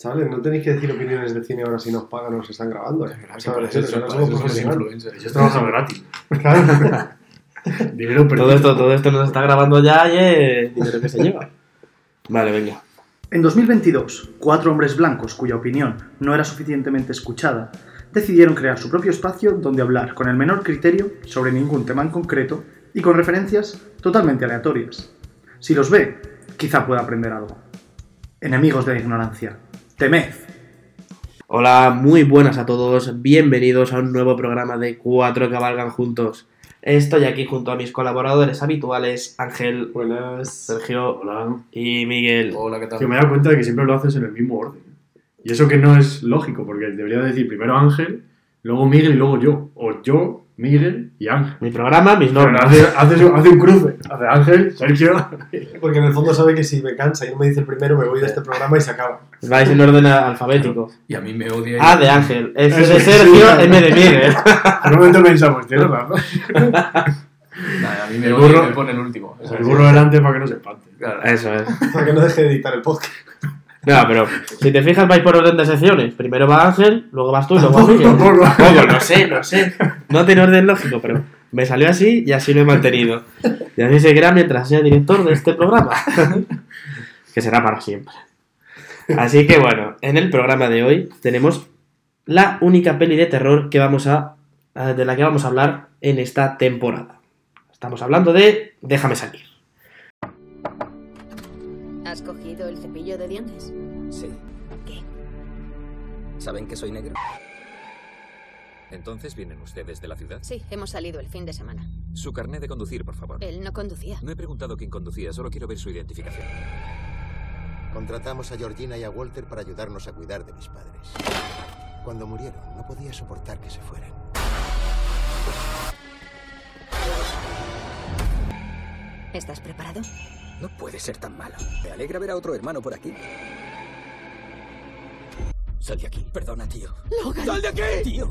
Chavales, no tenéis que decir opiniones de cine ahora si nos pagan o se están grabando. ¿eh? Chavales, eso- eso influencers. Ellos trabajan gratis. Claro. Dinero perdido. Todo esto, todo esto nos está grabando ya y es dinero que se lleva. Vale, venga. En 2022, cuatro hombres blancos cuya opinión no era suficientemente escuchada decidieron crear su propio espacio donde hablar con el menor criterio sobre ningún tema en concreto y con referencias totalmente aleatorias. Si los ve, quizá pueda aprender algo. Enemigos de la ignorancia. Temed. Hola, muy buenas a todos. Bienvenidos a un nuevo programa de Cuatro que Cabalgan Juntos. Estoy aquí junto a mis colaboradores habituales, Ángel, Buenas. Sergio Hola. y Miguel. Hola, ¿qué tal? Que me he dado cuenta de que siempre lo haces en el mismo orden. Y eso que no es lógico, porque debería decir primero Ángel, luego Miguel y luego yo. O yo, Miguel y Ángel. Mi programa, mis normas. hace, hace, hace un cruce. Hace Ángel, Sergio. Porque en el fondo sabe que si me cansa y no me dice el primero, me voy de este programa y se acaba. Vais en orden alfabético. Y a mí me odia. A de Ángel, S de Sergio. M de Miguel. Por un momento pensamos, tienes razón. Nada, a mí me El burro- me pone el último. El burro delante para que no se espante. Claro. Eso es. Para que no deje de editar el podcast. No, pero si te fijas, vais por orden de secciones. Primero va Ángel, luego vas tú y luego va Miguel. Tampoco. Tampoco, no sé, no sé. No tiene orden lógico, pero me salió así y así lo he mantenido. Y así seguirá mientras sea director de este programa. Que será para siempre. Así que bueno, en el programa de hoy tenemos la única peli de terror que vamos a- de la que vamos a hablar en esta temporada. Estamos hablando de Déjame salir. ¿Has cogido el cepillo de dientes? Sí. ¿Qué? ¿Saben que soy negro? Entonces vienen ustedes de la ciudad. Sí, hemos salido el fin de semana. Su carnet de conducir, por favor. Él no conducía. No he preguntado quién conducía, solo quiero ver su identificación. Contratamos a Georgina y a Walter para ayudarnos a cuidar de mis padres. Cuando murieron, no podía soportar que se fueran. ¿Estás preparado? No puede ser tan malo. Me alegra ver a otro hermano por aquí. Sal de aquí. Perdona, tío. Logan. ¡Sal de aquí! ¡Tío!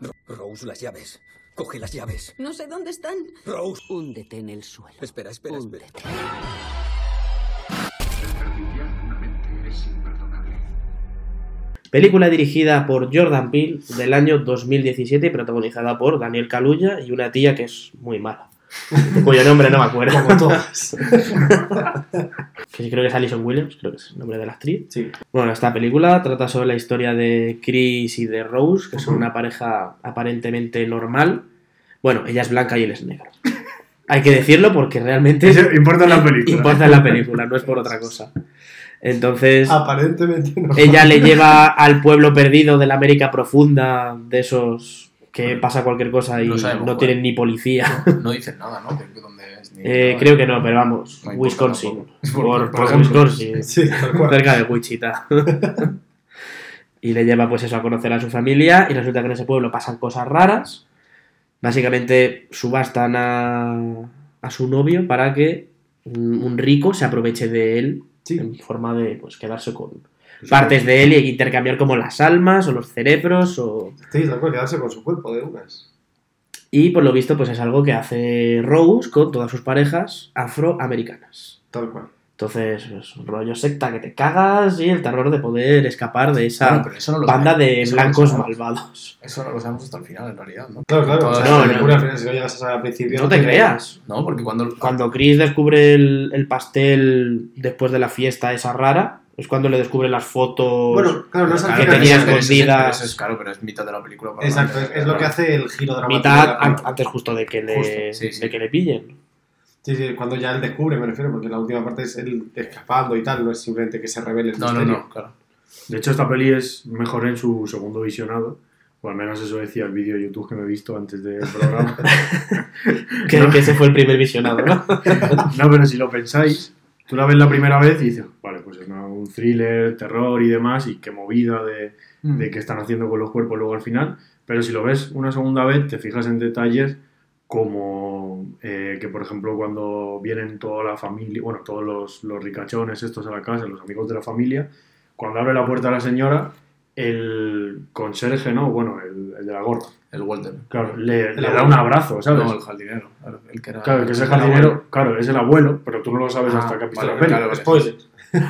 Ro- Rose, las llaves. Coge las llaves. No sé dónde están. Rose. Húndete en el suelo. Espera, espera, espera. Húndete. Película dirigida por Jordan Peele del año 2017 y protagonizada por Daniel Kaluuya y una tía que es muy mala. Cuyo nombre no me acuerdo. Como todas. Que sí, creo que es Alison Williams, creo que es el nombre de la actriz. Sí. Bueno, esta película trata sobre la historia de Chris y de Rose, que son una pareja aparentemente normal. Bueno, ella es blanca y él es negro. Hay que decirlo porque realmente Eso importa en la película. importa en la película, no es por otra cosa. Entonces, Aparentemente no. ella le lleva al pueblo perdido de la América profunda, de esos que pasa cualquier cosa y No sabemos tienen ni policía. No dicen nada, ¿no? Es. Eh, nada. creo que no, pero vamos, Wisconsin. Por, Por por. Wisconsin. Sí, cerca de Wichita. y le lleva pues eso a conocer a su familia y resulta que en ese pueblo pasan cosas raras. Básicamente subastan a, a su novio para que un un rico se aproveche de él Sí. en forma de pues quedarse con partes de él y intercambiar como las almas o los cerebros o... Sí, tal cual, quedarse con su cuerpo de unas. Y por lo visto pues es algo que hace Rose con todas sus parejas afroamericanas. Tal cual. Entonces, pues, rollo secta que te cagas y el terror de poder escapar de esa no banda sabemos. de Eso blancos malvados. Eso no lo sabemos hasta el final, en realidad, ¿no? Claro, claro. No, película, no. al final, si no llegas a saber al principio. No te creas. No, porque cuando. Cuando Chris descubre el, el pastel después de la fiesta esa rara, es cuando le descubre las fotos. Bueno, claro, no es que tenía escondidas. eso es claro, pero es mitad de la película. para Exacto, es, es lo que hace el giro dramático. mitad de la antes justo de que le, Justo, sí, sí. de que le pillen. Sí, sí, cuando ya él descubre, me refiero, porque la última parte es él escapando y tal, no es simplemente que se revele el No, no, misterio. no, claro. De hecho, esta peli es mejor en su segundo visionado. O al menos eso decía el vídeo de YouTube que me he visto antes del programa. Que, No. que ese fue el primer visionado, ¿no? No, pero si lo pensáis, tú la ves la primera vez y dices, vale, pues es un thriller, terror y demás, y qué movida de, Mm. de qué están haciendo con los cuerpos luego al final. Pero si lo ves una segunda vez, te fijas en detalles como eh, que, por ejemplo, cuando vienen toda la familia, bueno, todos los, los ricachones estos a la casa, los amigos de la familia, cuando abre la puerta a la señora, el conserje, ¿no? Bueno, el, el de la gorra, El Walter. claro, le, El le da un abrazo, ¿sabes? No, el jardinero. claro, El que era. Claro, que ese el abuelo. jardinero, claro, es el abuelo, pero tú no lo sabes Ah, hasta que has visto vale, la peli. claro.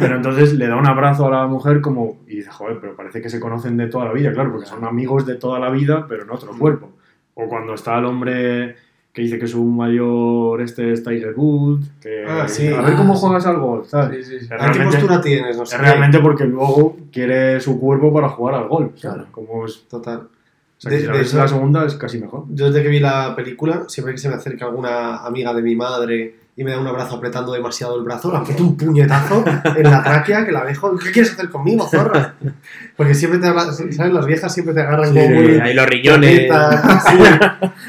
Pero entonces le da un abrazo a la mujer como, y dice, joder, pero parece que se conocen de toda la vida, claro, porque son amigos de toda la vida, pero en otro cuerpo. O cuando está el hombre que dice que su mayor este es Tiger Woods, que Ah, sí. a ver Ah, cómo sí. juegas al golf, ¿sabes? Sí, sí, sí. Es ¿A qué realmente- postura tienes? No sé. Es realmente porque luego quiere su cuerpo para jugar al golf. Claro. Como es, Total. o sea, De- si la de eso- la segunda es casi mejor. Yo desde que vi la película, siempre que se me acerca alguna amiga de mi madre y me da un abrazo apretando demasiado el brazo, la meto un puñetazo en la tráquea que la dejo. ¿Qué quieres hacer conmigo, zorra? Porque siempre te hablan, ¿sabes? Las viejas siempre te agarran Sí, como muy... ahí los riñones.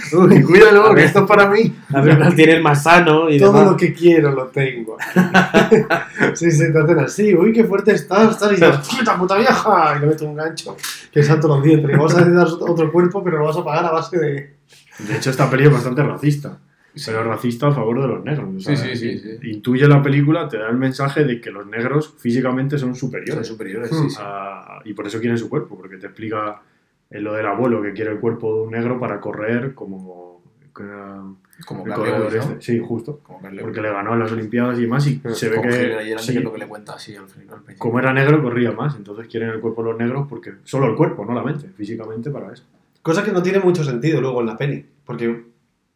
Sí. Uy, cuídalo, que esto es para mí. A ver cuál tienes más sano y Todo demás. lo que quiero lo tengo. sí, sí, te hacen así. Uy, qué fuerte estás. tal, Y yo, ¡puta puta vieja! Y le meto un gancho que salto los dientes. Y vamos a necesitar otro cuerpo, pero lo vas a pagar a base de... De hecho, esta peli es bastante racista. Pero racista a favor de los negros. o sea, Sí, sí, sí, sí. Intuye la película, te da el mensaje de que los negros físicamente son Son superiores. superiores, Hmm. sí, sí. a- y por eso quieren su cuerpo, porque te explica en lo del abuelo que quiere el cuerpo de un negro para correr como. como Como corredor Lewis, ¿no? este. Sí, justo. Como Porque le ganó en las Olimpiadas y demás, y se ve que. Sí, lo que le cuenta así al final. como era negro, corría más. Entonces quieren el cuerpo de los negros porque. Solo el cuerpo, no la mente, físicamente para eso. Cosa que no tiene mucho sentido luego en la peli. Porque,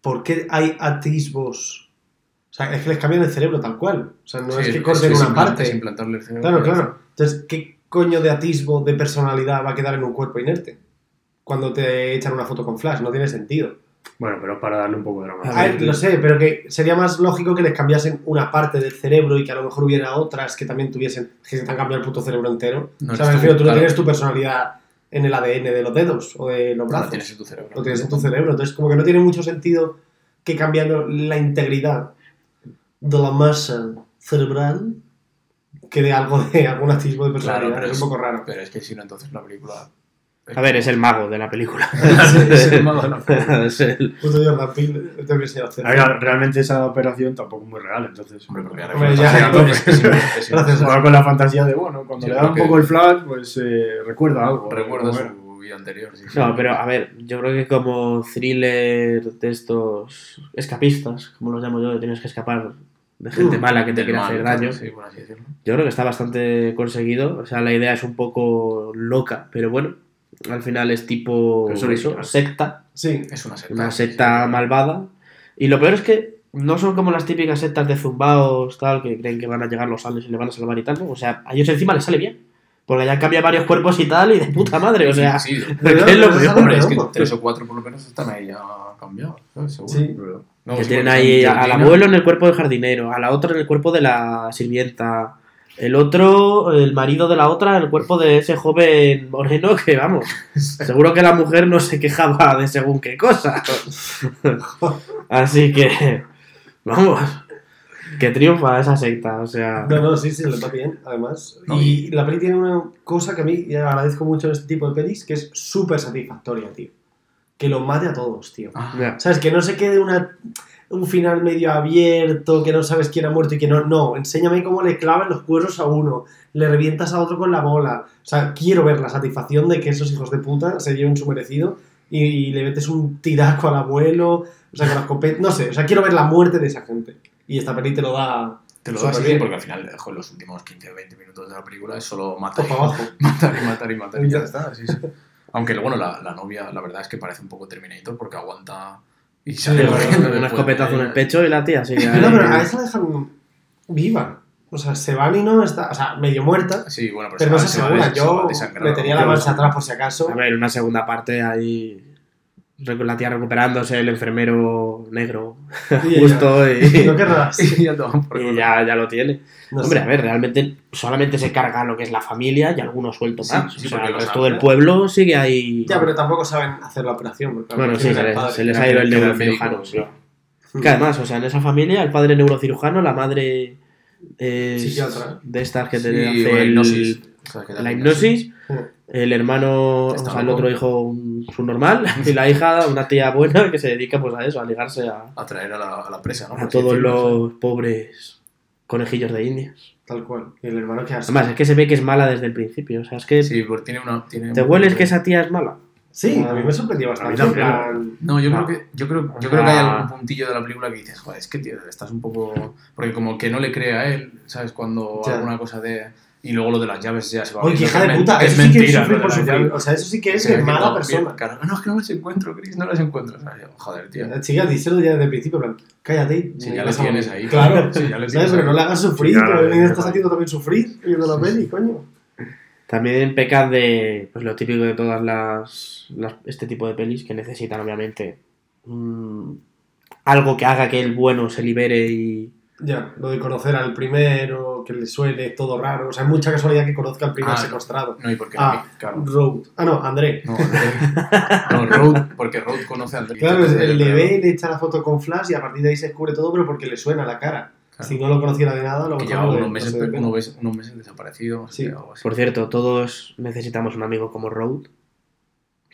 ¿por qué hay atisbos? O sea, es que les cambian el cerebro tal cual. O sea, no Sí, es que corten es una parte. es implantarle el cerebro. Claro, claro. Entonces, ¿qué coño de atisbo de personalidad va a quedar en un cuerpo inerte? Cuando te echan una foto con flash, no tiene sentido. Bueno, pero para darle un poco de drama. A ver, lo sé, pero que sería más lógico que les cambiasen una parte del cerebro y que a lo mejor hubiera otras que también tuviesen, que se te han cambiado el puto cerebro entero. No o sea, me tú, refiero, tú no claro. tienes tu personalidad en el ADN de los dedos o de los brazos. lo tienes en tu cerebro. lo tienes en tu cerebro. Entonces, como que no tiene mucho sentido que cambiando la integridad de la masa cerebral quede algo de algún atisbo de personalidad. Claro, pero es es- un poco raro. Pero es que si no, entonces la película. A ver, es el mago de la película. es el mago de la película. es el... Puto Jordan Peele, tengo que enseñar a hacer. A ver, realmente esa operación tampoco es muy real, entonces. Hombre, porque ahora Hombre, con ya, la fantasía, que que Gracias. con la de, bueno, cuando Sí, le da un poco el flash, pues eh, recuerda algo. Recuerda su vida anterior. sí, sí. No, pero a ver, yo creo que como thriller de estos escapistas, como los llamo yo, que tienes que escapar de gente Mm, mala que te quiere mal, hacer daño, Sí, por así decirlo. yo creo que está bastante conseguido. O sea, la idea es un poco loca, pero bueno, al final es tipo Pero es secta, Sí, Es una secta. una secta sí. malvada. Y lo peor es que no son como las típicas sectas de zumbaos, tal, que creen que van a llegar los aliens y le van a salvar y tal. ¿no? O sea, a ellos encima les sale bien. Porque ya cambia varios cuerpos y tal, y de puta madre, o sea, Sí, sí. ¿qué es lo Pero peor? Hombre, es que tres o cuatro por lo menos están ahí ya cambiados, ¿sabes? Seguro. sí. No, que tienen ahí al abuelo en el cuerpo del jardinero, a la otra en el cuerpo de la sirvienta, el otro, el marido de la otra el cuerpo de ese joven moreno que, vamos, seguro que la mujer no se quejaba de según qué cosa. Así que, vamos, que triunfa esa secta, o sea... No, no, sí, sí, le va bien, además. No, y la peli tiene una cosa que a mí agradezco mucho en este tipo de pelis, que es súper satisfactoria, tío. Que lo mate a todos, tío. Ah. ¿Sabes? Que no se quede una, un final medio abierto, que no sabes quién ha muerto y quién no. No, enséñame cómo le clavan los cuernos a uno, le revientas a otro con la bola. O sea, quiero ver la satisfacción de que esos hijos de puta se lleven su merecido y, y le metes un tiraco al abuelo, o sea, con la escopeta. No sé, o sea, quiero ver la muerte de esa gente. Y esta peli te lo da Te lo súper así porque al final, joder, los últimos 15 o 20 minutos de la película es solo matar y abajo. matar y matar y matar y ya está. sí, sí. Aunque bueno, la, la novia, la verdad es que parece un poco Terminator porque aguanta y sale corriendo. Un escopetazo en el pecho y la tía sigue No, pero a esa la dejan viva. O sea, se van y no está. O sea, medio muerta. Sí, bueno, pero, Pero no se asegura. Yo metería la marcha atrás por si acaso. A ver, una segunda parte ahí. La tía recuperándose, el enfermero negro, justo, y, No querrás. Y ya y ya, ya lo tiene. No Hombre, sé. a ver, realmente solamente se carga lo que es la familia y algunos suelto Sí, más. sí, o sea, porque el resto del pueblo sigue ahí. Ya, pero tampoco saben hacer la operación. porque bueno, sí, se les, padre. se les ha ido el neurocirujano. médico, sí. Que además, o sea, en esa familia, el padre neurocirujano, la madre es de estas que te Sí, hace el- hipnosis. O sea, que te la hipnosis, Sí. El hermano, Está o sea, el otro hijo, un subnormal, y la hija, una tía buena que se dedica pues a eso, a ligarse a, Atraer a la, a la presa, ¿no? A así todos decirlo, los pobres conejillos de indias. Tal cual. Y el hermano que hace. Además, es que se ve que es mala desde el principio, o sea, es que Sí, porque tiene una. Tiene te hueles que esa tía es mala. Sí, a mí me sorprendió A bastante. plan- No, yo Ah. creo que, yo creo, yo creo que hay Ah. algún puntillo de la película que dices, joder, es que tío, estás un poco. Porque como que no le cree a él, ¿sabes? Cuando Ya. alguna cosa de. Y luego lo de las llaves ya se va Oye, qué viendo hija de es puta, eso es sí que es mentira. por las sufrir. O sea, eso sí que es mala no, persona. Claro, no, es que no las encuentro, Chris, no las encuentro. O sea, yo, joder, tío. La chica, díselo ya desde el principio, plan, cállate. Sí, no ya a tienes ahí. Claro, Pero no le hagas sufrir, Sí, claro, pero me estás haciendo también sufrir viendo la peli, coño. También pecan de pues, lo típico de todas las, las- este tipo de pelis que necesitan obviamente mm, algo que haga que el bueno se libere y Ya, lo de conocer al primero, que le suene todo raro. O sea, es mucha casualidad que conozca al primer Ah, secuestrado. No, y porque Ah, claro. Road. Ah, no, André. No, no, Road, porque Road conoce al Claro, director él le ve, le echa la foto con flash y a partir de ahí se descubre todo, pero porque le suena la cara. Claro. Si no lo conociera de nada, lo que lleva no le- unos no meses, se ve. unos meses, unos meses desaparecido, no Sí. algo así. por cierto todos necesitamos un amigo como Road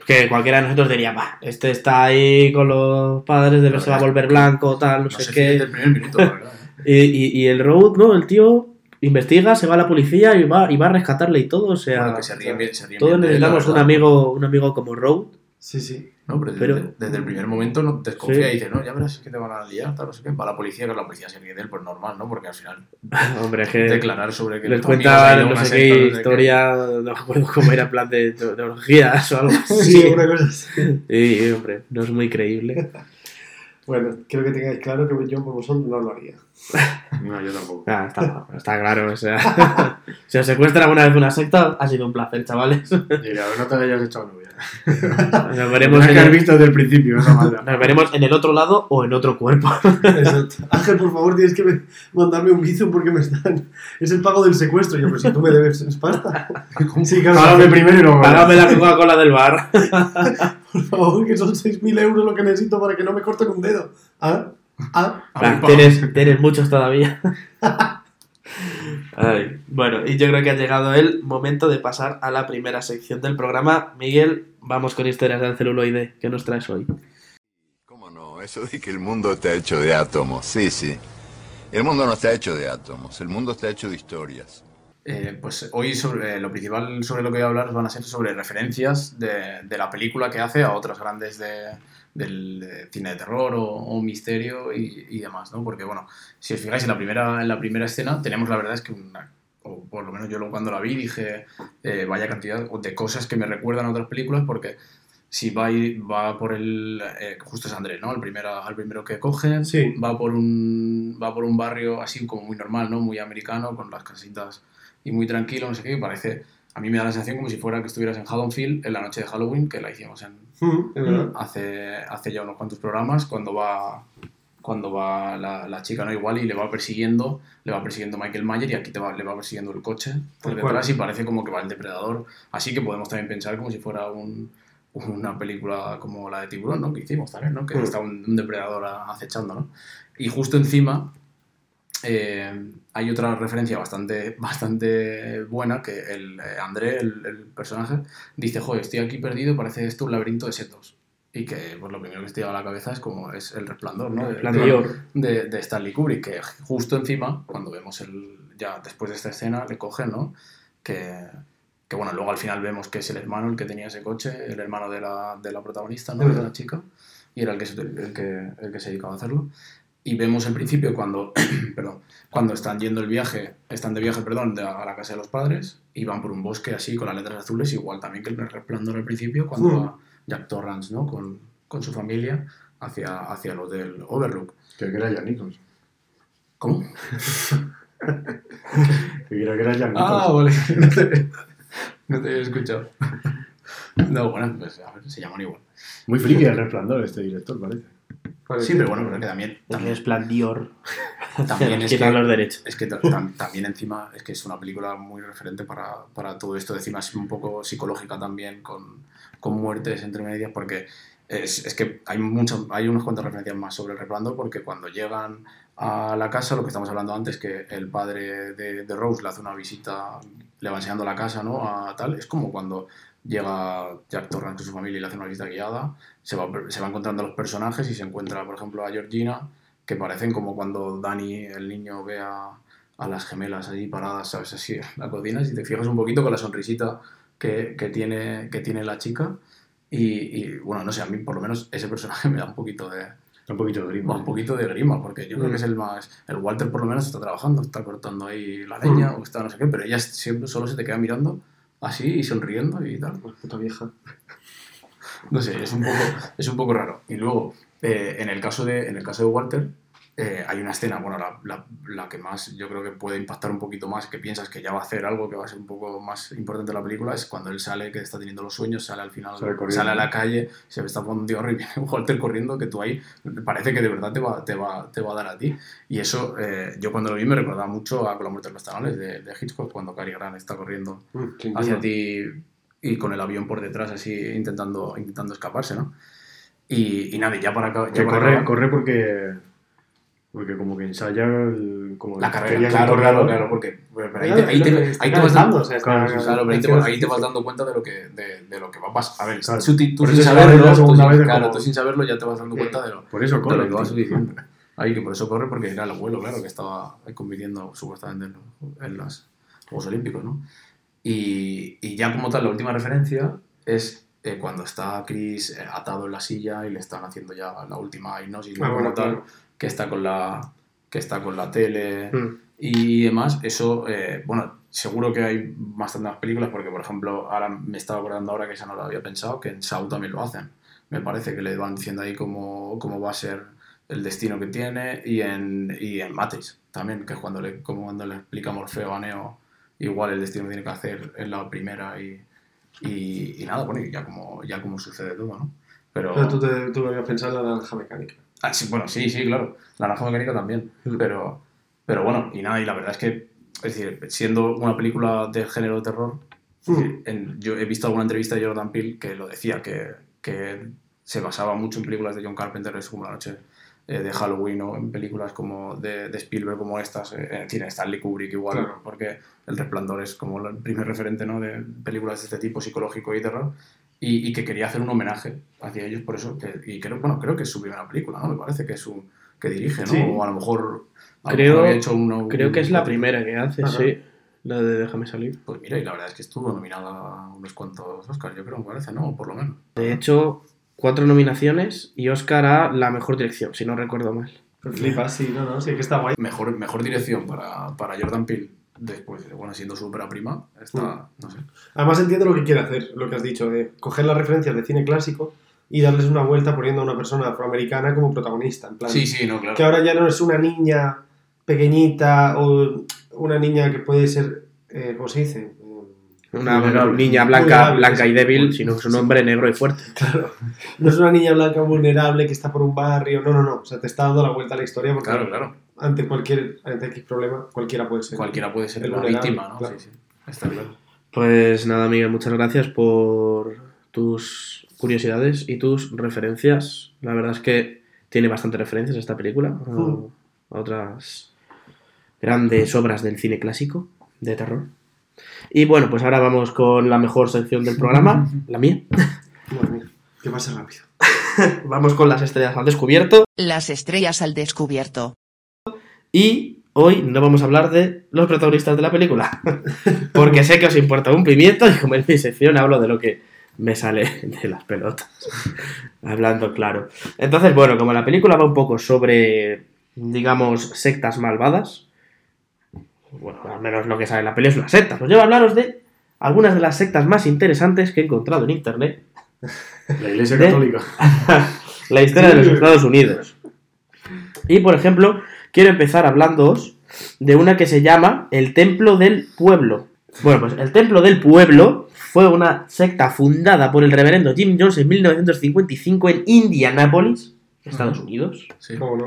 que cualquiera de nosotros diría va este está ahí con los padres de que se va a volver blanco tal no, no sé qué del primer minuto, la verdad. Y, y- y el Road no el tío investiga se va a la policía y va, y va a rescatarle y todo o sea Bueno, que se ríen bien, se ríen todos bien necesitamos un amigo un amigo como Road Sí, sí. No, pero, Pero- desde, desde el primer momento no desconfía Sí. y dice, no, ya verás es que te van a liar, tal, no sé qué. Va a la policía, que la policía se ríe de él, pues normal, ¿no? Porque al final hombre es que declarar sobre que les cuenta no sé qué historia no me acuerdo cómo era en plan de, de, de orgías o algo así Sí, una cosa así. y hombre no es muy creíble Bueno, quiero que tengáis claro que yo por vosotros no lo haría. No, yo tampoco. Ah, está, está claro, o sea, si os secuestran alguna vez una secta, ha sido un placer, chavales. Ver, no te hayas echado novia. Nos veremos, en el, visto desde el principio esa maldad. nos veremos en el otro lado o en otro cuerpo. Exacto. Ángel, por favor, tienes que me- mandarme un bizum porque me están. Es el pago del secuestro. Yo, pero si tú me debes es pasta. Sí, claro. Págame primero y luego. Págame la Coca-Cola del bar. Por favor, que son 6.000 euros lo que necesito para que no me corten un dedo. ¿Ah? ¿Ah? Tienes, tienes muchos todavía. Ay, bueno, y yo creo que ha llegado el momento de pasar a la primera sección del programa. Miguel, vamos con historias del celuloide. ¿Qué nos traes hoy? ¿Cómo no? Eso de que el mundo está hecho de átomos. Sí, sí. El mundo no está hecho de átomos. El mundo está hecho de historias. Eh, pues hoy sobre, lo principal sobre lo que voy a hablar van a ser sobre referencias de, de la película que hace a otras grandes de, del de cine de terror o, o misterio y, y demás, ¿no? Porque, bueno, si os fijáis en la primera, en la primera escena, tenemos la verdad es que una, o por lo menos yo cuando la vi dije, eh, vaya cantidad de cosas que me recuerdan a otras películas porque si va, y- va por el, eh, justo es Andrés, ¿no? El primero, al primero que cogen, Sí. va por un va por un barrio así como muy normal, ¿no? Muy americano, con las casitas y muy tranquilo, no sé qué, y parece, a mí me da la sensación como si fuera que estuvieras en Haddonfield en la noche de Halloween, que la hicimos en, Mm, es verdad. hace, hace ya unos cuantos programas, cuando va cuando va la, la chica, ¿no? Igual, y le va persiguiendo, le va persiguiendo Michael Mayer y aquí te va, le va persiguiendo el coche por detrás y parece como que va el depredador. Así que podemos también pensar como si fuera un, una película como la de Tiburón, ¿no? Que hicimos también, ¿no? Que Mm. está un, un depredador acechando, ¿no? Y justo encima eh, hay otra referencia bastante, bastante buena que el eh, André, el, el personaje, dice, joder, estoy aquí perdido, parece esto un laberinto de setos. Y que pues, lo primero que te llega a la cabeza es como es el resplandor, ¿no? Plan de- de, de Stanley Kubrick, que justo encima, cuando vemos el. ya después de esta escena, le cogen, ¿no? Que, que bueno, luego al final vemos que es el hermano el que tenía ese coche, el hermano de la, de la protagonista, ¿no? De la chica, y era el que, se- el que, el que se dedicaba a hacerlo. Y vemos en principio cuando, perdón, cuando están yendo el viaje, están de viaje, perdón, de- a la casa de los padres y van por un bosque así con las letras azules, igual también que el resplandor al principio, cuando Mm. va Jack Torrance, ¿no? Con, con su familia hacia, hacia lo del Overlook. Que era Jack Nicholson. ¿Cómo? Que era Ah, vale. No te, no te había escuchado. No, bueno, pues a ver, se llaman igual. Muy friki el resplandor este director, parece. Sí, pero bueno, pero que también, Es también, plan Dior. también es que, los derechos. es que ta- tam- también encima es que es una película muy referente para, para todo esto. Encima es un poco psicológica también, con, con muertes entre medias, porque es, es que hay, mucho, hay unas cuantas referencias más sobre el resplandor, porque cuando llegan a la casa, lo que estamos hablando antes, que el padre de, de Rose le hace una visita, le va enseñando la casa, ¿no? A tal, es como cuando llega Jack Torrance con su familia y le hace una visita guiada, se va, se va encontrando a los personajes y se encuentra, por ejemplo, a Georgina, que parecen como cuando Dani, el niño, ve a, a las gemelas allí paradas, ¿sabes? Así en la cocina, si te fijas un poquito con la sonrisita que, que tiene, que tiene la chica. Y, y, bueno, no sé, a mí por lo menos ese personaje me da un poquito de, Un poquito de grima. un poquito de grima, porque yo creo que es el más. El Walter por lo menos está trabajando, está cortando ahí la leña o está no sé qué, pero ella siempre solo se te queda mirando así y sonriendo y tal. Pues puta vieja. No sé, es un poco, es un poco raro. Y luego, eh, en, el caso de, en el caso de Walter, eh, hay una escena, bueno, la, la- la que más yo creo que puede impactar un poquito más, que piensas que ya va a hacer algo que va a ser un poco más importante en la película, es cuando él sale, que está teniendo los sueños, sale al final, Sale sale a la calle, se ve está un dios y viene Walter corriendo, que tú ahí parece que de verdad te va, te va, te va a dar a ti. Y eso, eh, yo cuando lo vi me recordaba mucho a Con la muerte de los canales de, de Hitchcock, cuando Cary Grant está corriendo Mm, hacia ti y con el avión por detrás así intentando, intentando escaparse, ¿no? Y, y nada, ya para, acá- ya para corre, acabar- corre porque. Porque como que ensaya el, como la carrera, claro, claro, claro, porque ahí te, vas dando, o sea, está- Claro, sí, claro, pero ahí te, está- ahí te vas dando cuenta de lo que, de, de lo que va a pasar. A ver, Claro. tú, tú sin saberlo, tú de claro, como- tú sin saberlo ya te vas dando cuenta de lo, Por eso de corre. lo que vas diciendo. Ahí que por eso corre, porque era el abuelo, claro, que estaba compitiendo supuestamente en, los- en los Juegos Olímpicos, ¿no? Y, y ya como tal, la última referencia es eh, cuando está Chris eh, atado en la silla y le están haciendo ya la última hipnosis, ¿no? Ah, bueno, como tal, claro. Que está con la que está con la tele Mm. y demás, eso, eh, bueno, seguro que hay bastantes más películas, porque por ejemplo, ahora me estaba acordando ahora que esa no lo había pensado, que en Saw también lo hacen. Me parece que le van diciendo ahí cómo, cómo va a ser el destino que tiene, y en, y en Matrix también, que es cuando le, como cuando le explica Morfeo a Neo igual el destino que tiene que hacer en la primera y, y, y nada, bueno, y ya como, ya como sucede todo, ¿no? Pero, Pero tú, te, tú habías pensado en la naranja mecánica. Ah, sí, bueno, sí, sí, claro. La naranja mecánica también. Pero, pero bueno, y nada, y la verdad es que, es decir, siendo una película de género de terror, en- yo he visto alguna entrevista de Jordan Peele que lo decía, que, que se basaba mucho en películas de John Carpenter, es como La Noche eh, de Halloween o en películas como de, de Spielberg como estas, eh, en Stanley Kubrick igual, Claro. porque El Resplandor es como el primer referente ¿no? de películas de este tipo, psicológico y terror, y, y que quería hacer un homenaje hacia ellos, por eso, que, y creo, bueno, creo que es su primera película, ¿no? Me parece que es su, que dirige, ¿no? Sí. O a lo mejor, a lo Creo- mejor había hecho uno- Creo que es la primera que hace, sí. La de Déjame salir. Pues mira, y la verdad es que estuvo nominada a unos cuantos Oscars, yo creo, me parece, ¿no? Por lo menos. De hecho, cuatro nominaciones y Oscar a la mejor dirección, si no recuerdo mal. Flipas, sí, no, no, sí, que está guay. Mejor, mejor dirección para, para Jordan Peele, después, bueno, siendo su ópera prima, está, no sé. Además entiendo lo que quiere hacer, lo que has dicho, de coger las referencias de cine clásico y darles una vuelta poniendo a una persona afroamericana como protagonista. En plan, Sí, sí, no, claro. que ahora ya no es una niña pequeñita o una niña que puede ser, eh, ¿cómo se dice? Una Vulnerable. niña blanca, Vulnerable, blanca y débil, sino que es un hombre negro y fuerte. Claro, no es una niña blanca vulnerable que está por un barrio, no, no, no, o sea, te está dando la vuelta a la historia porque Claro, claro. ante cualquier ante X problema cualquiera puede ser. Cualquiera puede ser la víctima, ¿no? claro. Sí, sí. Está claro. Pues nada, Miguel, muchas gracias por tus curiosidades y tus referencias. La verdad es que tiene bastantes referencias esta película a- Mm. a otras grandes obras del cine clásico de terror. Y bueno, pues ahora vamos con la mejor sección del programa, la mía. Que rápido. Vamos con las estrellas al descubierto. Las estrellas al descubierto. Y hoy no vamos a hablar de los protagonistas de la película. Porque sé que os importa un pimiento y como en mi sección hablo de lo que me sale de las pelotas. Hablando claro. Entonces, bueno, como la película va un poco sobre, digamos, sectas malvadas. Bueno, al menos lo que sale en la peli es una secta. Pues yo voy a hablaros de algunas de las sectas más interesantes que he encontrado en internet La Iglesia De- Católica. la historia de los Estados Unidos. Y por ejemplo, quiero empezar hablándoos de una que se llama el Templo del Pueblo. Bueno, pues el Templo del Pueblo fue una secta fundada por el reverendo Jim Jones en 1955 en Indianápolis, Estados Unidos. Sí. ¿Cómo no?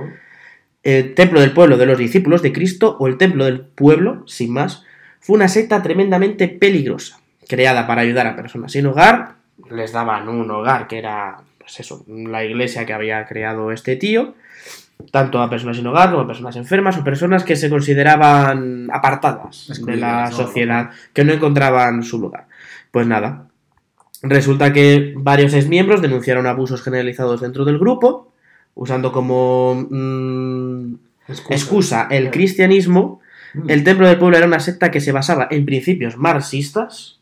El Templo del Pueblo de los Discípulos de Cristo o el Templo del Pueblo, sin más, fue una secta tremendamente peligrosa, creada para ayudar a personas sin hogar. Les daban un hogar que era, pues eso, la iglesia que había creado este tío, tanto a personas sin hogar como a personas enfermas o personas que se consideraban apartadas de la sociedad, que no encontraban su lugar. Pues nada, resulta que varios exmiembros denunciaron abusos generalizados dentro del grupo, usando como mm, excusa el cristianismo. Mm. El Templo del Pueblo era una secta que se basaba en principios marxistas,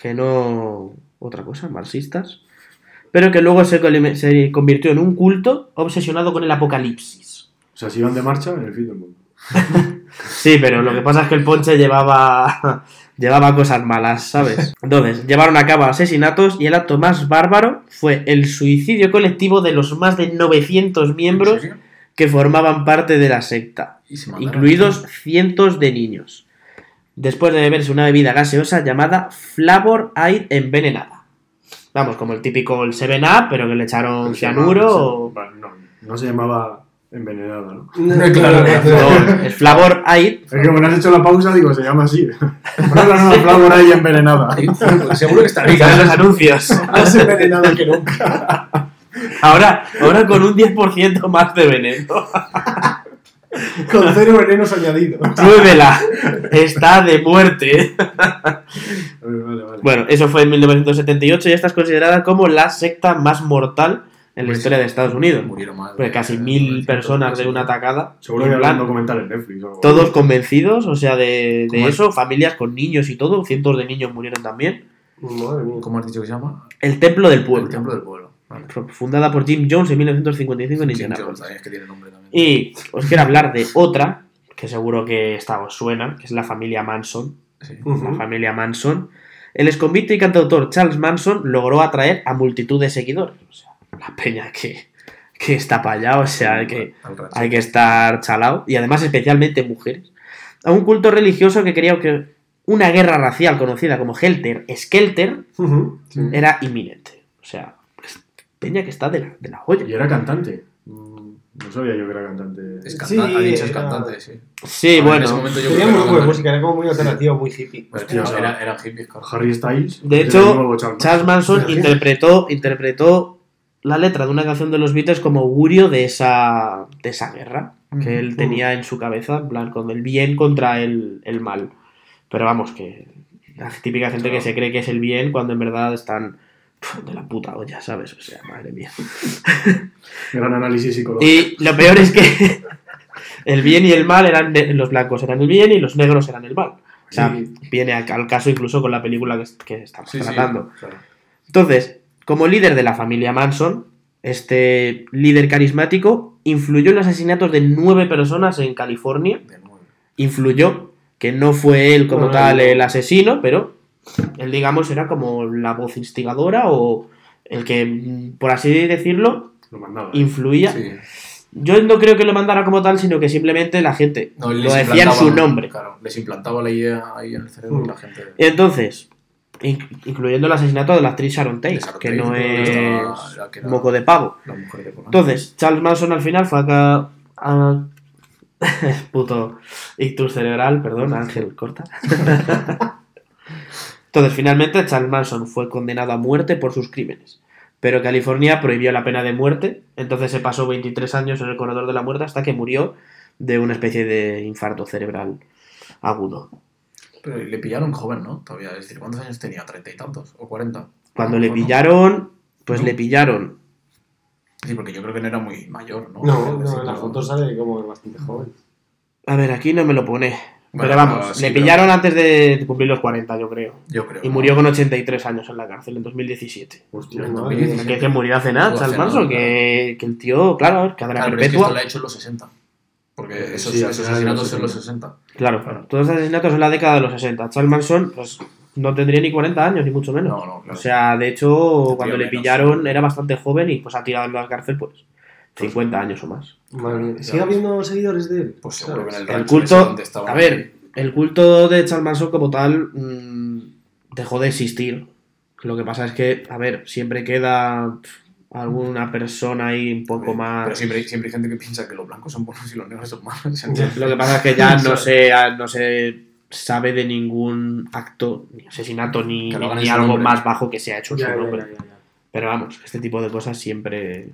que no otra cosa, marxistas, pero que luego se convirtió en un culto obsesionado con el apocalipsis. O sea, si iban de marcha en el fin del mundo. Sí, pero lo que pasa es que el ponche llevaba, llevaba cosas malas, ¿sabes? Entonces, llevaron a cabo asesinatos y el acto más bárbaro fue el suicidio colectivo de los más de 900 miembros que formaban parte de la secta, incluidos cientos de niños, después de beberse una bebida gaseosa llamada Flavor Aid envenenada. Vamos, como el típico el 7-Up, pero que le echaron cianuro o... no, no se llamaba envenenada, ¿no? Claro, No, es Flavor Aid Es que como no has hecho la pausa, digo, se llama así. Pero la nueva Flavor ahí envenenada. Pues Seguro que está rica. los anuncios. Más envenenado que nunca. Ahora, ahora con un 10% más de veneno. Con cero venenos añadidos. Pruébela. Está de muerte. Vale, vale, vale. Bueno, eso fue en 1978 y esta es considerada como la secta más mortal en la Pues historia de Estados Unidos. Murieron más. Porque casi mil personas de una atacada. Seguro que plan, documental en Netflix. o todos convencidos, o sea, de, de ¿Cómo es? eso, familias con niños y todo, cientos de niños murieron también. Madre mía. ¿Cómo has dicho que se llama? El Templo del Pueblo, El Templo del Pueblo. Vale. fundada por Jim Jones en 1955 en Indianapolis. Es que. Y os quiero hablar de otra, que seguro que esta os suena, que es la familia Manson. Sí. La familia Manson. El exconvicto y cantautor Charles Manson logró atraer a multitud de seguidores. O sea, la peña que, que está para allá, o sea, hay que, hay que estar chalado. Y además, especialmente mujeres. A un culto religioso que quería que una guerra racial conocida como Helter Skelter Ujú. era inminente. O sea, peña que está de la, de la joya. Y era cantante. Mm, No sabía yo que era cantante. Es Sí, cantante, ha dicho es era- cantante, sí. Sí, A ver, En ese bueno. momento yo Tenía música, era como muy alternativo, muy hippie. Hostia, tío, o sea, era, era hippies. Harry Styles. De hecho, Charles Manson interpretó, interpretó la letra de una canción de los Beatles como augurio de esa, de esa guerra que él tenía en su cabeza, en plan, con el bien contra el, el mal. Pero vamos, que la típica gente que se cree que es el bien cuando en verdad están pf, de la puta olla, ¿sabes? O sea, madre mía. Gran análisis psicológico. Y lo peor es que el bien y el mal eran los blancos eran el bien y los negros eran el mal. O sea, Sí. viene al, caso incluso con la película que, que estamos Sí, sí, tratando. claro. Entonces, como líder de la familia Manson, este líder carismático influyó en los asesinatos de nueve personas en California. Influyó, que no fue él como Bueno, tal el asesino, pero él, digamos, era como la voz instigadora o el que, mm, por así decirlo, Lo mandaba. influía. Sí. Yo no creo que lo mandara como tal, sino que simplemente la gente No, lo decía en su nombre. Claro, les implantaba la idea ahí en el cerebro y la gente. Entonces, incluyendo el asesinato de la actriz Sharon Tate, Sharon que Tate, no es estaba- la que era moco de pavo. La mujer de Polanco. Entonces, Charles Manson al final fue acá. A... Puto ictus cerebral, perdón, Ángel, corta. Entonces, finalmente, Charles Manson fue condenado a muerte por sus crímenes. Pero California prohibió la pena de muerte, entonces se pasó 23 años en el corredor de la muerte hasta que murió de una especie de infarto cerebral agudo. Pero le pillaron joven, ¿no? Todavía, es decir, ¿cuántos años tenía? ¿Treinta y tantos? ¿O cuarenta? Cuando A le no. pillaron, pues No. le pillaron. Sí, porque yo creo que no era muy mayor, ¿no? No, no, en la foto sale como bastante joven. A ver, aquí no me lo pone. Bueno, pero vamos, sí, le pero- pillaron antes de cumplir los 40, yo creo. Yo creo. Y ¿no? murió con 83 años en la cárcel en 2017. Hostia, no. Que, murió hace nada, Charles Manson, que, que el tío, claro, cadena Claro, pero es que perpetua. esto lo ha hecho en los 60. Porque esos, Sí, al esos asesinatos son los 60. Claro, Claro. todos los asesinatos en la década de los 60. Charles Manson, pues no tendría ni 40 años, ni mucho menos. No, no, claro. O sea, de hecho, cuando le menos. pillaron era bastante joven y pues ha tirado en la cárcel, pues, 50 años o más. ¿Sigue habiendo seguidores de él? Pues seguro que en el El culto, a ver, el culto de Charles Manson como tal mm, dejó de existir. Lo que pasa es que, a ver, siempre queda alguna persona ahí un poco más... Pero siempre, hay- siempre hay gente que piensa que los blancos son buenos y los negros son malos. Lo que pasa es que ya no se, no se sabe de ningún acto, ni asesinato, ni, ni algo nombre. más bajo que se ha hecho en Ya, su nombre. ya, ya, ya. Pero vamos, este tipo de cosas siempre...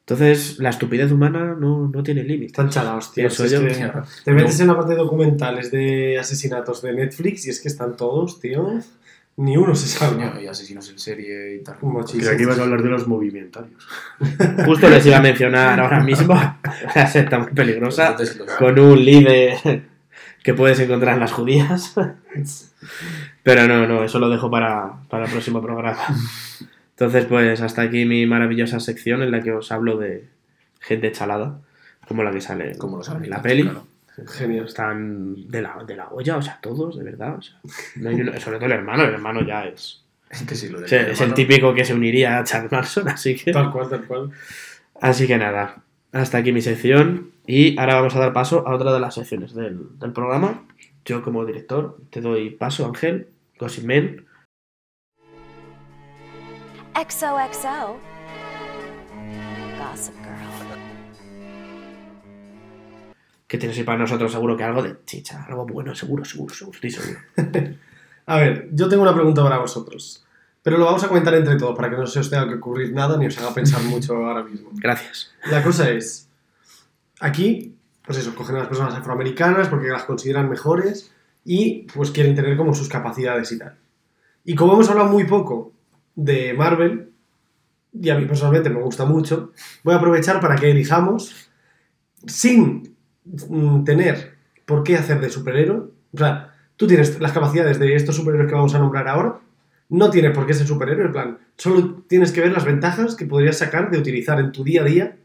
Entonces, la estupidez humana no, no tiene límite. Están chalados, tío. Pienso Es yo. que te metes en la parte de documentales de asesinatos de Netflix y es que están todos, tío. Ni uno se. Coño, y asesinos en serie y tal. Creía que ibas a hablar de los movimentarios. Justo les iba a mencionar ahora mismo una secta muy peligrosa con un líder que puedes encontrar en las judías. Pero no, no, eso lo dejo para, para el próximo programa. Entonces, pues hasta aquí mi maravillosa sección en la que os hablo de gente chalada, como la que sale Como en la peli. claro. Genial. Están de la, de la olla, o sea, todos, de verdad. O sea, no hay uno- sobre todo el hermano, el hermano ya es. Es que sí, lo del o sea, es el típico que se uniría a Charles Manson, así que. Tal cual, tal cual. Así que nada, hasta aquí mi sección. Y ahora vamos a dar paso a otra de las secciones del, del programa. Yo, como director, te doy paso, Ángel, Gossip Man. XOXO. Gossip Que tienes ahí para nosotros, seguro que algo de chicha, algo bueno, seguro, seguro, seguro, estoy seguro. A ver, yo tengo una pregunta para vosotros. Pero lo vamos a comentar entre todos para que no se os tenga que ocurrir nada ni os haga pensar mucho ahora mismo. Gracias. La cosa es, aquí, pues eso, cogen a las personas afroamericanas porque las consideran mejores y pues quieren tener como sus capacidades y tal. Y como hemos hablado muy poco de Marvel, y a mí personalmente me gusta mucho, voy a aprovechar para que elijamos, sin tener por qué hacer de superhéroe, o sea, tú tienes las capacidades de estos superhéroes que vamos a nombrar ahora, no tienes por qué ser superhéroe, en plan, solo tienes que ver las ventajas que podrías sacar de utilizar en tu día a día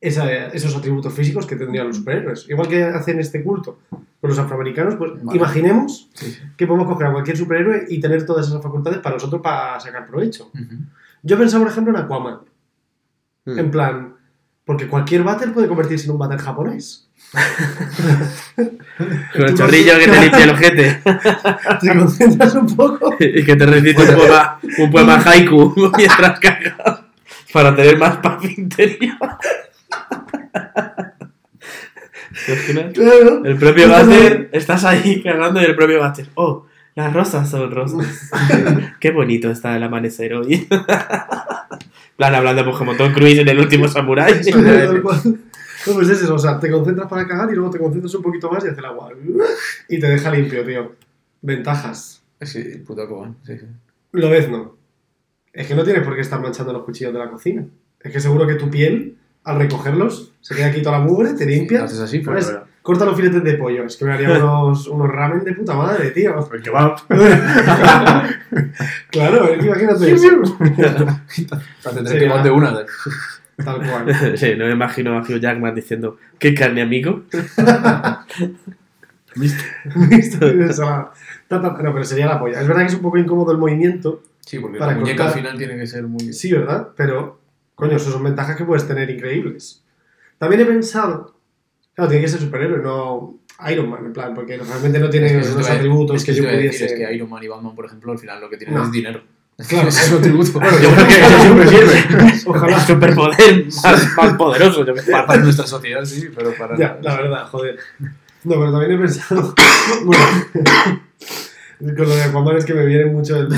esa- esos atributos físicos que tendrían los superhéroes. Igual que hacen este culto con los afroamericanos, pues Vale. imaginemos Sí, que podemos coger a cualquier superhéroe y tener todas esas facultades para nosotros para sacar provecho. Ujú. Yo he pensado, por ejemplo, en Aquaman. Mm. En plan, porque cualquier váter puede convertirse en un váter japonés. Con el chorrillo que te limpia el ojete Te concentras un poco. y que te recite un poema, un poema haiku mientras cagas para tener más paz interior. Claro. El propio váter, estás ahí cagando y el propio váter. Oh, las rosas son rosas. Qué bonito está el amanecer hoy. Plan, hablando pues como Tom Cruise en el último Samurai. No, pues es eso, o sea, te concentras para cagar y luego te concentras un poquito más y hace el agua. Y te deja limpio, tío. Ventajas. Sí, puto sí, sí. Lo ves, no. Es que no tienes por qué estar manchando los cuchillos de la cocina. Es que seguro que tu piel, al recogerlos, se queda aquí toda la mugre, te limpias. Haces así, pero... Corta los filetes de pollo. Es que me haría unos, unos ramen de puta madre, tío. El kebab. claro, es que imagínate Sí, que más de una. Tal cual. Sí, no me imagino a Hugh Jackman diciendo, ¿qué carne, amigo? Ta, ta. No, pero sería la polla. Es verdad que es un poco incómodo el movimiento. Sí, porque Para la muñeca al final tiene que ser muy... Sí, ¿verdad? Pero, coño, eso son ventajas que puedes tener increíbles. También he pensado. Claro, tiene que ser superhéroe, no Iron Man, en plan, porque realmente no tiene Es que los atributos es que eso yo a decir, pudiese. Es que Iron Man y Batman, por ejemplo, al final lo que tienen No. es dinero. Claro. es un atributo. Bueno, Yo creo que eso siempre sirve. Ojalá. El superpoder más, más poderoso. Yo sé. Para nuestra sociedad, sí, pero para... Ya, la verdad, joder. No, pero también he pensado. bueno, con lo de Aquaman es que me viene mucho el,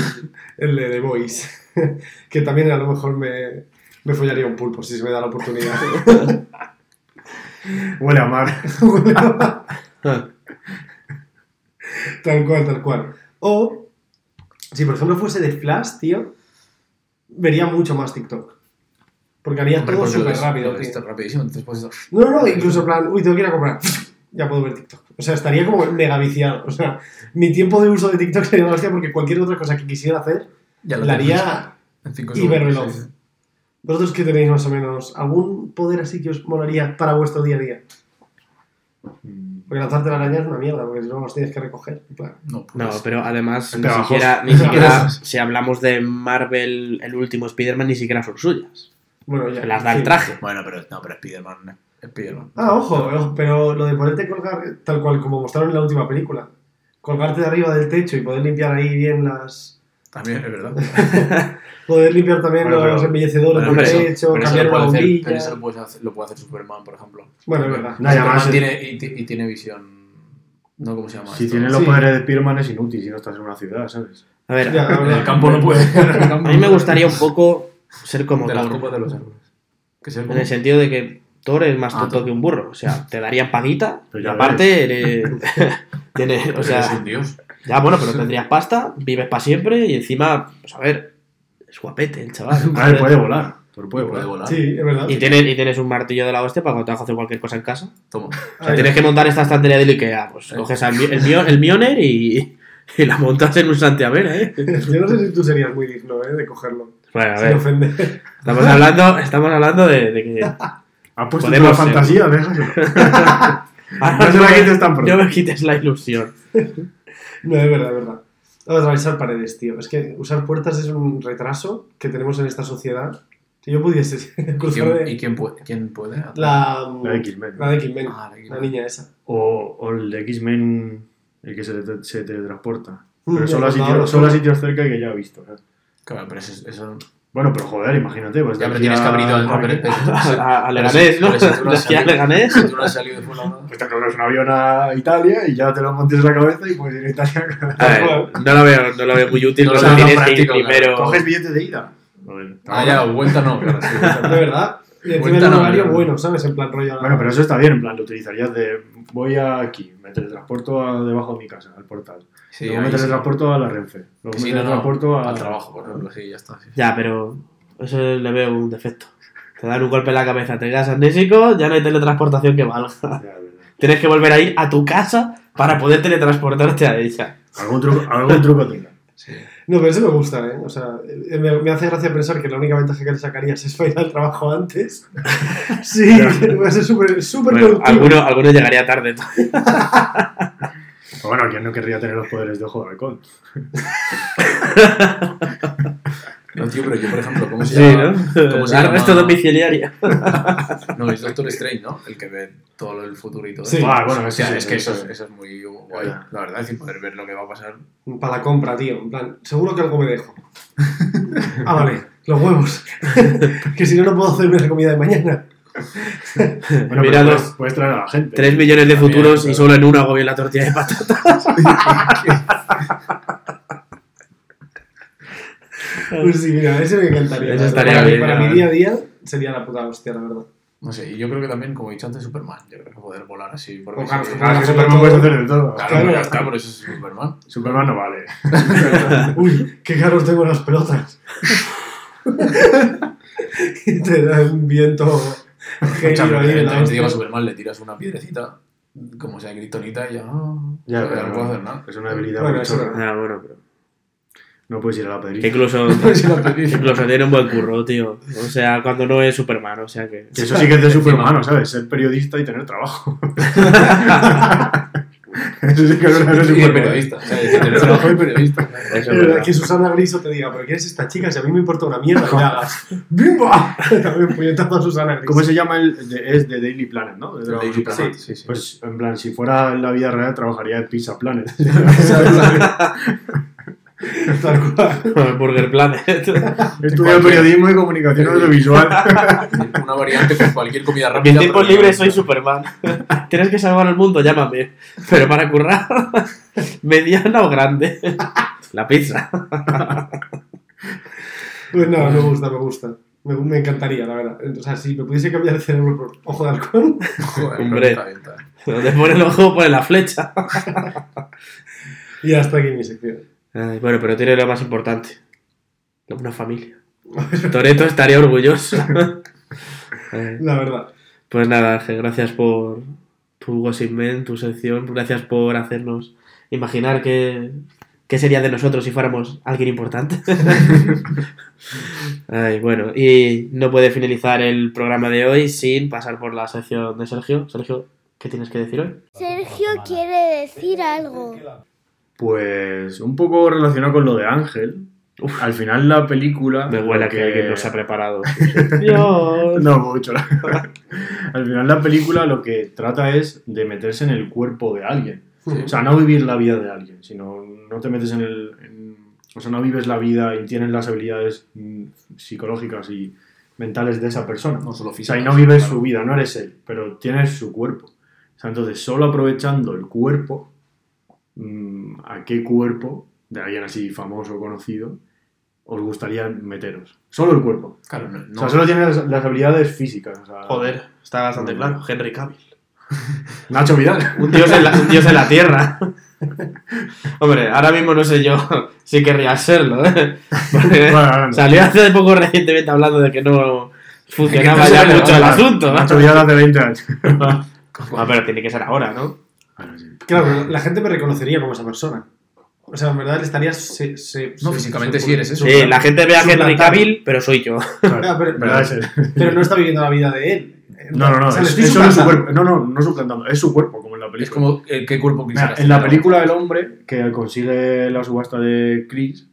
el de The Voice. que también a lo mejor me, me follaría un pulpo si se me da la oportunidad. Huele a mar. tal cual, tal cual. O, si por ejemplo fuese de Flash, tío, vería mucho más TikTok. Porque haría Hombre, todo lo súper rápido, lo ves tío. rapidísimo, entonces pues. No, no, no, incluso en plan, uy, tengo que ir a comprar. Ya puedo ver TikTok. O sea, estaría como mega viciado. O sea, mi tiempo de uso de TikTok sería la hostia porque cualquier otra cosa que quisiera hacer Ya lo la haría hiperveloz. ¿Vosotros qué tenéis más o menos? ¿Algún poder así que os molaría para vuestro día a día? Porque lanzarte la araña es una mierda, porque si no los tienes que recoger. No, pues, No, pero además ni siquiera, ni siquiera si hablamos de Marvel, el último Spider-Man, ni siquiera son suyas. Bueno, ya. Se las da sí. el traje. Bueno, pero no, pero Spider-Man, ¿eh? Spider-Man. Ah, ojo, ojo, pero lo de poderte colgar, tal cual como mostraron en la última película, colgarte de arriba del techo y poder limpiar ahí bien las. También, es verdad. Poder limpiar también Bueno, los pero- embellecedores Bueno, del techo, eso cambiar hacer- bombilla. Pero eso lo, puedes hacer, lo puede hacer Superman, por ejemplo. Bueno, es verdad. No, además Superman es- tiene, y, ti- y tiene visión. ¿No? ¿Cómo se llama? Si esto? tienes los Sí. poderes de Spiderman es inútil si no estás en una ciudad, ¿sabes? A ver, Ya, la En verdad. el campo no puede. campo a mí me gustaría un poco ser como De las Thor. copas de los árboles. Que sea En el sentido de que Thor es más Ah, tonto que un burro. O sea, te darían paguita y aparte eres... tienes, o sea, eres un dios. ya bueno, pero tendrías pasta, vives para siempre y encima, pues a ver, es guapete el chaval. A ver, puede volar. Thor puede Puede volar. Sí, es verdad. Y tienes, y tienes un martillo de la hostia para cuando te vas a hacer cualquier cosa en casa. Toma. O sea, tienes que montar esta estantería del Ikea. Pues coges el, el Mioner y, Y la montas en un Santiamera, ¿eh? Yo no sé si tú serías muy digno, ¿eh? De cogerlo. Bueno, a Sin ver. ofender. Estamos hablando, estamos hablando de, de que. Ha puesto fantasía, déjalo. Ah, No se la quites tan pronto. No me quites la ilusión. No, es verdad, es verdad. A atravesar paredes, tío. Es que usar puertas es un retraso que tenemos en esta sociedad. Si yo pudiese ¿Y cruzar quién, de- y quién puede? ¿Quién puede? la, La de X-Men. la de X-Men, Ah, la de la X-Men. niña esa. O, o el de X-Men, el que se, te- se teletransporta. Mm, Pero solo a, sitios, lo solo a sé. sitios cerca y que ya he visto. ¿sabes? Claro, pero eso, eso Bueno, pero joder, imagínate. Pues Ya, pero tienes que a- abrir el a- Leganés, ¿no? De a Leganés. Pues te coges un avión a Italia y ya te lo montes en la cabeza y puedes ir a Italia. A ver, no lo veo, no lo veo muy útil No lo tienes que ir primero. Coges billete de ida. Ah, ya, vuelta no, De verdad. Y encima en un horario no. bueno, ¿sabes? En plan rollo. Bueno, pero eso está bien, en plan, lo utilizarías de voy aquí, me teletransporto a debajo de mi casa, al portal. Sí, luego me ahí sí. teletransporto a la Renfe. Luego Sí, me no, no, teletransporto a... al trabajo, por ejemplo, sí, ya está. sí. Ya, pero eso le veo un defecto. Te dan un golpe en la cabeza, te quedas amnésico, ya no hay teletransportación que valga. Ya. Tienes que volver a ir a tu casa para poder teletransportarte a ella. Algún truco, algún truco tendrá. No, pero eso me gusta, ¿eh? O sea, eh, me, me hace gracia pensar que la única ventaja que le sacarías es para ir al trabajo antes. Sí, va a ser súper súper Bueno, productivo. alguno, alguno llegaría tarde. Pero bueno, ¿quién no querría tener los poderes de ojo de halcón? No, tío, pero yo, por ejemplo, ¿cómo se Sí, llama? ¿no? ¿Cómo se Arresto llama? domiciliario. No, es Doctor Strange, ¿no? El que ve todo el futuro y todo Sí. eso. Ah, bueno, o sea, sí, sí, es que eso eso, es- sí. eso es muy guay, la verdad, decir, poder ver lo que va a pasar. Para la compra, tío. En plan, seguro que algo me dejo. Ah, vale, los huevos. que si no, no puedo hacerme la comida de mañana. Bueno, Mira, dos- puedes, puedes traer a la gente. 3 millones de También, futuros y solo en uno hago bien la tortilla de patatas. Pues sí, mira, ese me encantaría. Eso estaría para, bien, para mi día a día sería la puta hostia, la verdad. No sé, y yo creo que también, como he dicho antes, Superman. Yo creo que poder volar así por O mí claro, sí. claro, sobre Superman puedes hacer de todo. Claro, Claro. ya está, por eso es Superman. Superman no vale. Uy, qué caros tengo las pelotas. y te da un viento gélido ahí en la También te digo a. Superman, le tiras una piedrecita, como sea Kryptonita, y ya. Ya, ya pero no puedo hacer nada. Es una habilidad Bueno, muy eso no. Ah, bueno, pero. No puedes ir a la Que pedrita. incluso, lo pedís. incluso tiene un buen curro, tío. O sea, cuando no es Superman, o sea que. Que eso sí que es de superhumano, ¿sabes? Ser periodista y tener trabajo. eso sí que es de Y de superhumano. periodista. Trabajo de periodista. Eso Es es verdad que Susana Griso te diga, pero ¿quién es esta chica? Si a mí me importa una mierda que me hagas. ¡Bimba! También puñetazo a Susana Griso. ¿Cómo se llama el? de- es de Daily Planet, ¿no? De Daily Superman. Planet, sí, sí. Pues en plan, si fuera en la vida real, trabajaría en Pizza Planet. Tal cual. Burger Planet. Estudio periodismo y comunicación audiovisual. Una variante con cualquier comida En rápida. mis tiempos libres soy Superman. Tienes que salvar al mundo, llámame. Pero para currar, mediana o grande. La pizza. Pues no, me gusta, me gusta. Me, me encantaría, la verdad. O sea, si me pudiese cambiar el cerebro por ojo de halcón. Joder, Hombre. Donde pone el ojo, pone la flecha. Y hasta aquí mi sección. Ay, bueno, pero tiene lo más importante. Una familia. Toreto estaría orgulloso. Ay, La verdad. Pues nada, Ángel, gracias por tu Gossip tu sección. Gracias por hacernos imaginar qué, qué sería de nosotros si fuéramos alguien importante. Ay, bueno, y no puede finalizar el programa de hoy sin pasar por la sección de Sergio. Sergio, ¿qué tienes que decir hoy? Sergio quiere decir algo. Pues un poco relacionado con lo de Ángel. Al final la película. Me huele a lo que alguien nos ha preparado. Dios. No mucho. Al final la película lo que trata es de meterse en el cuerpo de alguien. O sea, no vivir la vida de alguien, sino no te metes en el... en- o sea, no vives la vida y tienes las habilidades mm, psicológicas y mentales de esa persona. No solo O sea, y no vives su vida, no eres él, pero tienes su cuerpo. O sea, entonces, solo aprovechando el cuerpo, mm, ¿a qué cuerpo de alguien así famoso o conocido os gustaría meteros? Solo el cuerpo. Claro, no, O sea, solo tienes las, las habilidades físicas. o sea, Joder, está bastante claro. Henry Cavill. Nacho Vidal. Un dios, en la, un dios en la tierra. Hombre, ahora mismo no sé yo si querría serlo, ¿eh? Porque Bueno, salió hace poco recientemente hablando de que no funcionaba ya mucho el asunto. Nacho Vidal hace 20 años. Ah, pero tiene que ser ahora, ¿no? Bueno, sí. Claro, la gente me reconocería como esa persona. O sea, en verdad estarías. Se, se- No, se- físicamente se- sí eres eso. Sí, la gente ve a Henry. Cavill, pero soy yo. Ah, pero, no está viviendo la vida de él. No, no, no, O sea, le es, eso no es su cuerpo. No, no, no suplantando, es su cuerpo, como en la película. Es como eh, qué cuerpo Mira, quisieras en la película El hombre, que consigue la subasta de Chris,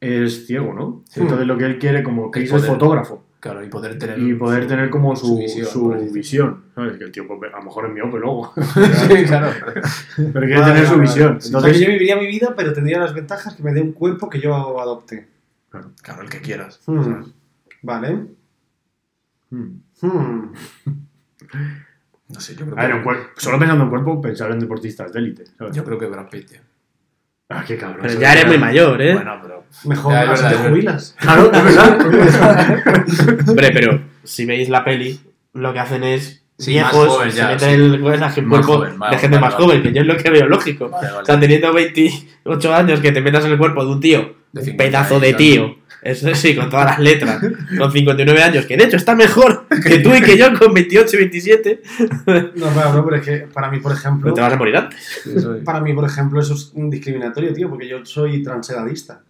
es ciego, ¿no? Sí. Entonces lo que él quiere, como Chris es fotógrafo, Claro, y poder tener. y poder tener como su, su visión, su por así visión, ¿sabes? Que el tío, pues, a lo mejor es miope luego, sí, claro. pero quiere Vale, tener su vale, visión. vale. O sea, que Entonces, yo viviría mi vida, pero tendría las ventajas que me dé un cuerpo que yo adopte. Claro, el que quieras. Hmm. Vale. hmm. Hmm. No sé, yo creo a ver, que. un solo pensando en cuerpo, pensar en deportistas de élite, ¿sabes? Yo creo que Brad Pitt, tío. Ah, qué cabrón. Pero ya es eres muy mayor, ¿eh? Bueno, pero. Mejor, Ya, es así verdad, te jubilas. Claro, es verdad. Hombre, pero si veis la peli, lo que hacen es Sí, más viejos, joven se ya, meten sí. el cuerpo joven, vale, de gente vale, más vale. joven, que yo es lo que veo lógico. O sea, teniendo 28 años que te metas en el cuerpo de un tío, De un 50 pedazo de tío, eso sí, con todas las letras, con 59 años, que de hecho está mejor que tú y que yo con 28 y 27, No, claro, no, pero es que para mí, por ejemplo. pero te vas a morir antes. Para mí, por ejemplo, eso es un discriminatorio, tío, porque yo soy transedadista.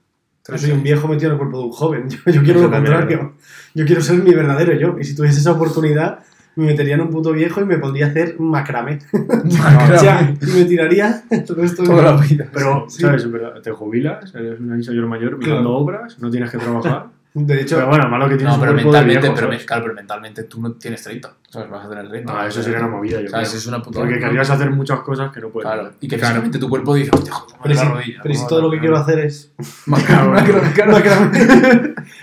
Yo soy un viejo metido en el cuerpo de un joven. Yo, yo quiero lo contrario. Yo quiero ser mi verdadero yo. Y si tuviese esa oportunidad, me metería en un puto viejo y me pondría a hacer macramé. O sea, y me tiraría todo esto. Toda la vida. Pero, Sí. ¿sabes? Verdad, te jubilas, eres un señor mayor mirando Claro. obras, no tienes que trabajar. De hecho, Pero bueno, malo que tienes No, pero un cuerpo de mentalmente, viejo, pero, ¿sabes? claro, pero mentalmente tú no tienes 30. ¿Sabes? Vas a tener 30. Ah, eso sería una movida, yo ¿Sabes? creo. Es una puta. Porque querrías hacer muchas cosas que no puedes. Claro. Y que Claro. tu cuerpo dice, hostia, joder, pero la si, rodilla. pero si todo lo que quiero hacer es.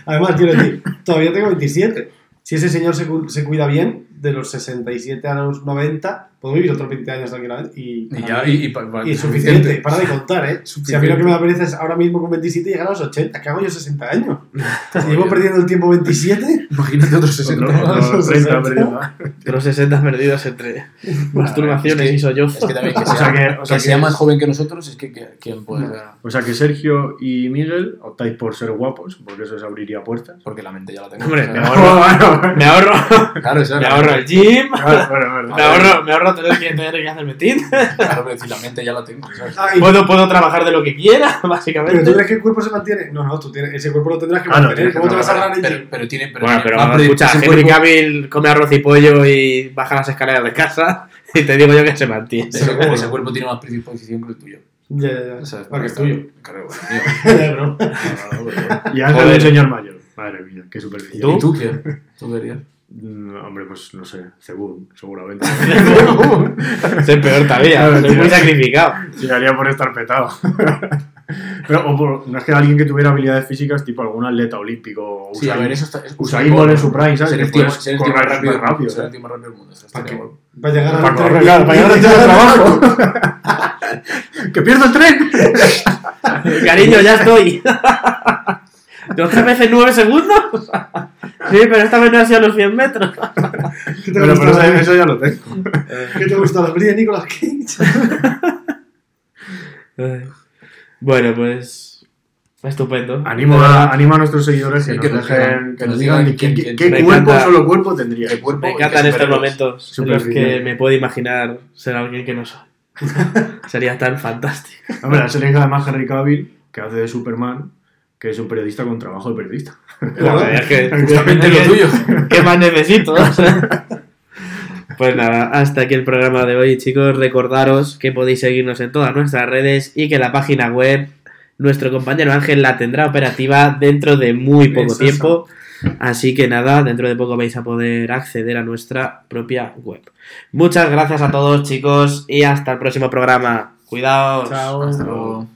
Además, quiero decir, todavía tengo 27. Si ese señor se, cu- se cuida bien, de los 67 a los 90, puedo vivir otros 20 años tranquilamente. Y, Y ya, y, y, pa- pa- Y es suficiente, para de contar, ¿eh? Si a mí Suficiente. lo que me da pereza es ahora mismo con 27 llegar a los 80, que hago yo 60 años. Si llevo perdiendo el tiempo 27, Imagínate otros 60. Otro- otro Esos 30 60. perdiendo. Los 60 perdidos entre masturbaciones Es que- y sollozos. Es que también que O sea sea, que- o sea que sea que- más joven que nosotros, es que, que- ¿quién puede ser? O sea que Sergio y Miguel optáis por ser guapos, porque eso os abriría puertas. Porque la mente ya la tengo. Hombre, me ahorro, me ahorro, Claro, eso es me la ahorro el gym, Bueno, bueno, bueno. me ahorro, me ahorro tener que, tener que hacerme tin. Claro, pero si la mente ya la tengo. ¿sabes? Ay, Puedo, puedo trabajar de lo que quiera, ¿pero tú básicamente. crees que el cuerpo se mantiene? No, no, tú tienes, ese cuerpo lo tendrás que Ah, mantener. ¿Cómo te vas a agarrar el Pero, gym? pero tiene. Pero Bueno, pero va a pre- escucha, Henry cuerpo- Cavill come arroz y pollo y baja las escaleras de casa y te digo yo que se mantiene. Ese, ese cuerpo tiene más predisposición que el tuyo. Ya, ya, ya. ¿sabes? Porque es tuyo. Claro, bueno, Y Ángel un señor mayor. Madre mía, qué superficial. ¿Tú? ¿Y tú quién? ¿Tú querías? Mm, hombre, pues no sé, según, seguramente. Es peor todavía, Claro, soy tío. muy sacrificado. Tiraría por estar petado. Pero, o por, no es que alguien que tuviera habilidades físicas, tipo algún atleta olímpico. o Sí, a Usain- ver, eso está. es- Usain Bolt en su prime, ¿sabes? Ser el Que tío, puedes ser el tío más correr rápido, rápido, Ser el tío más rápido del mundo. ¿Para qué? guapo. Va a llegar a Para la correr, claro, para llegar del trabajo. ¡Que pierdo el tren! Cariño, ya estoy. ¿Dos veces nueve segundos? Sí, pero esta vez no ha sido los 100 metros. ¿Qué te Pero, gusta pero la- eso, eso ya lo tengo. ¿Qué te gusta la peli de Nicolas Cage? Bueno, pues. Estupendo. Animo a, animo a nuestros seguidores que, Sí, nos que nos dejen, digan- que nos digan de quién- qué, quién- qué me cuerpo, encanta- solo cuerpo tendría. El cuerpo Me encantan estos momentos en los que me puedo imaginar ser alguien que no soy. Sería tan fantástico. Hombre, la serie además Henry Cavill, que hace de Superman, que es un periodista con trabajo de periodista. Joder, es que Justamente lo tuyo. ¿Qué más necesito? Pues nada, hasta aquí el programa de hoy, chicos. Recordaros que podéis seguirnos en todas nuestras redes y que la página web, nuestro compañero Ángel la tendrá operativa dentro de muy poco tiempo. Así que nada, dentro de poco vais a poder acceder a nuestra propia web. Muchas gracias a todos, chicos, y hasta el próximo programa. Cuidaos. Chao. Hasta luego.